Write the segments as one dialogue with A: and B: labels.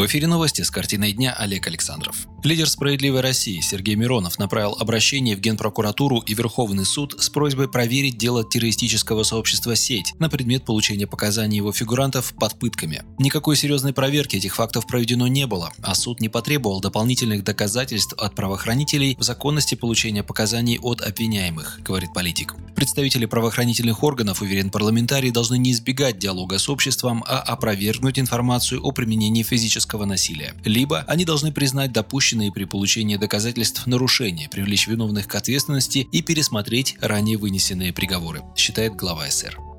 A: В эфире новости с картиной дня Олег Александров. Лидер «Справедливой России» Сергей Миронов направил обращение в Генпрокуратуру и Верховный суд с просьбой проверить дело террористического сообщества «Сеть» на предмет получения показаний его фигурантов под пытками. Никакой серьезной проверки этих фактов проведено не было, а суд не потребовал дополнительных доказательств от правоохранителей в законности получения показаний от обвиняемых, говорит политик. Представители правоохранительных органов, уверен парламентарий, должны не избегать диалога с обществом, а опровергнуть информацию о применении физического насилия. Либо они должны признать допущенные при получении доказательств нарушения, привлечь виновных к ответственности и пересмотреть ранее вынесенные приговоры, считает глава СР.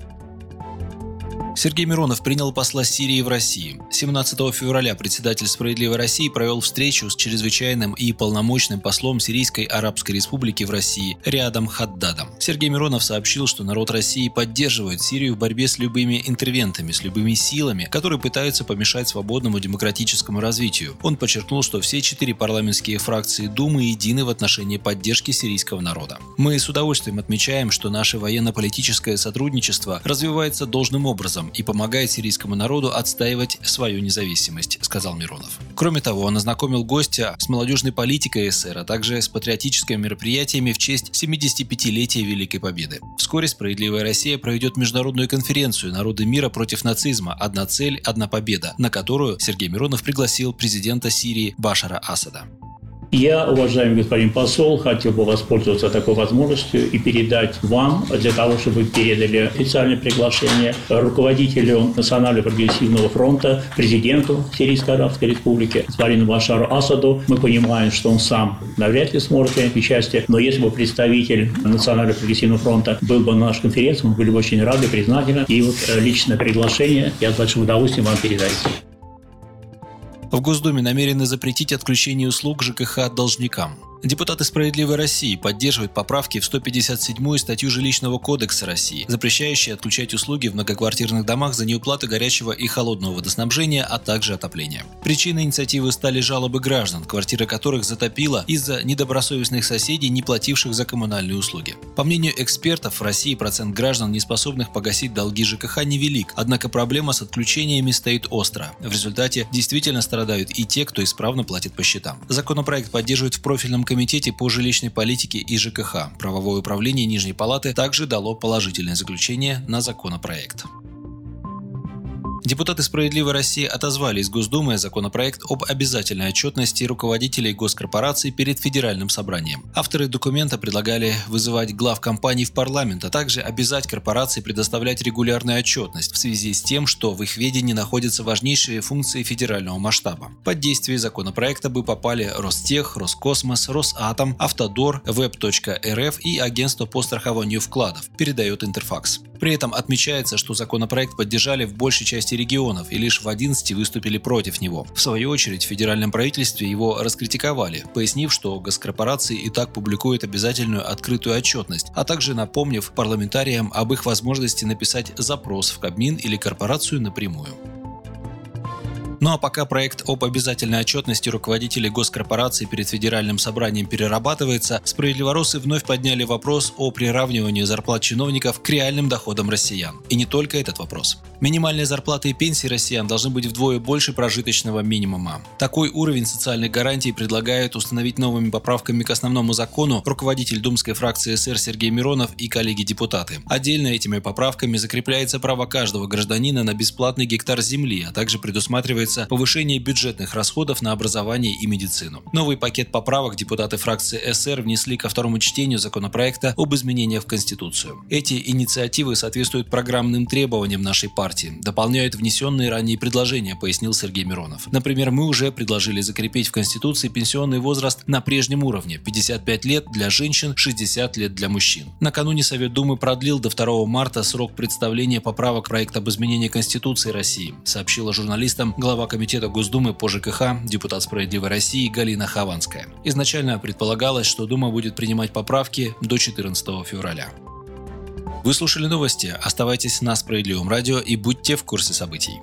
A: Сергей Миронов принял посла Сирии в России. 17 февраля председатель «Справедливой России» провел встречу с чрезвычайным и полномочным послом Сирийской Арабской Республики в России Риадом Хаддадом. Сергей Миронов сообщил, что народ России поддерживает Сирию в борьбе с любыми интервентами, с любыми силами, которые пытаются помешать свободному демократическому развитию. Он подчеркнул, что все четыре парламентские фракции Думы едины в отношении поддержки сирийского народа. Мы с удовольствием отмечаем, что наше военно-политическое сотрудничество развивается должным образом, образом и помогает сирийскому народу отстаивать свою независимость, сказал Миронов. Кроме того, он ознакомил гостя с молодежной политикой СССР, а также с патриотическими мероприятиями в честь 75-летия Великой Победы. Вскоре «Справедливая Россия» проведет международную конференцию «Народы мира против нацизма. Одна цель, одна победа», на которую Сергей Миронов пригласил президента Сирии Башара Асада.
B: Я, уважаемый господин посол, хотел бы воспользоваться такой возможностью и передать вам, для того, чтобы передали официальное приглашение руководителю Национального прогрессивного фронта, президенту Сирийской Арабской Республики, господину Башару Асаду. Мы понимаем, что он сам навряд ли сможет принять участие, но если бы представитель Национального прогрессивного фронта был бы на нашей конференции, мы были бы очень рады, признательны. И вот э, личное приглашение я с большим удовольствием вам передаю.
A: В Госдуме намерены запретить отключение услуг ЖКХ должникам. Депутаты «Справедливой России» поддерживают поправки в 157-ю статью Жилищного кодекса России, запрещающие отключать услуги в многоквартирных домах за неуплату горячего и холодного водоснабжения, а также отопления. Причиной инициативы стали жалобы граждан, квартиры которых затопило из-за недобросовестных соседей, не плативших за коммунальные услуги. По мнению экспертов, в России процент граждан, не способных погасить долги ЖКХ, невелик, однако проблема с отключениями стоит остро. В результате действительно страдают и те, кто исправно платит по счетам. Законопроект поддерживает в профильном комитете по жилищной политике и ЖКХ. Правовое управление Нижней Палаты также дало положительное заключение на законопроект. Депутаты «Справедливой России» отозвали из Госдумы законопроект об обязательной отчетности руководителей госкорпораций перед Федеральным собранием. Авторы документа предлагали вызывать глав компаний в парламент, а также обязать корпорации предоставлять регулярную отчетность в связи с тем, что в их ведении находятся важнейшие функции федерального масштаба. Под действие законопроекта бы попали Ростех, Роскосмос, Росатом, Автодор, Web.рф и Агентство по страхованию вкладов, передает Интерфакс. При этом отмечается, что законопроект поддержали в большей части регионов и лишь в 11 выступили против него. В свою очередь в федеральном правительстве его раскритиковали, пояснив, что госкорпорации и так публикуют обязательную открытую отчетность, а также напомнив парламентариям об их возможности написать запрос в Кабмин или корпорацию напрямую. Ну а пока проект об обязательной отчетности руководителей госкорпораций перед федеральным собранием перерабатывается, справедливоросы вновь подняли вопрос о приравнивании зарплат чиновников к реальным доходам россиян. И не только этот вопрос. Минимальные зарплаты и пенсии россиян должны быть вдвое больше прожиточного минимума. Такой уровень социальных гарантий предлагают установить новыми поправками к основному закону руководитель думской фракции СР Сергей Миронов и коллеги-депутаты. Отдельно этими поправками закрепляется право каждого гражданина на бесплатный гектар земли, а также предусматривается планируется повышение бюджетных расходов на образование и медицину. Новый пакет поправок депутаты фракции СР внесли ко второму чтению законопроекта об изменениях в Конституцию. Эти инициативы соответствуют программным требованиям нашей партии, дополняют внесенные ранее предложения, пояснил Сергей Миронов. Например, мы уже предложили закрепить в Конституции пенсионный возраст на прежнем уровне – 55 лет для женщин, 60 лет для мужчин. Накануне Совет Думы продлил до 2 марта срок представления поправок проекта об изменении Конституции России, сообщила журналистам глава глава Комитета Госдумы по ЖКХ, депутат «Справедливой России» Галина Хованская. Изначально предполагалось, что Дума будет принимать поправки до 14 февраля. Вы слушали новости. Оставайтесь на Справедливом радио и будьте в курсе событий.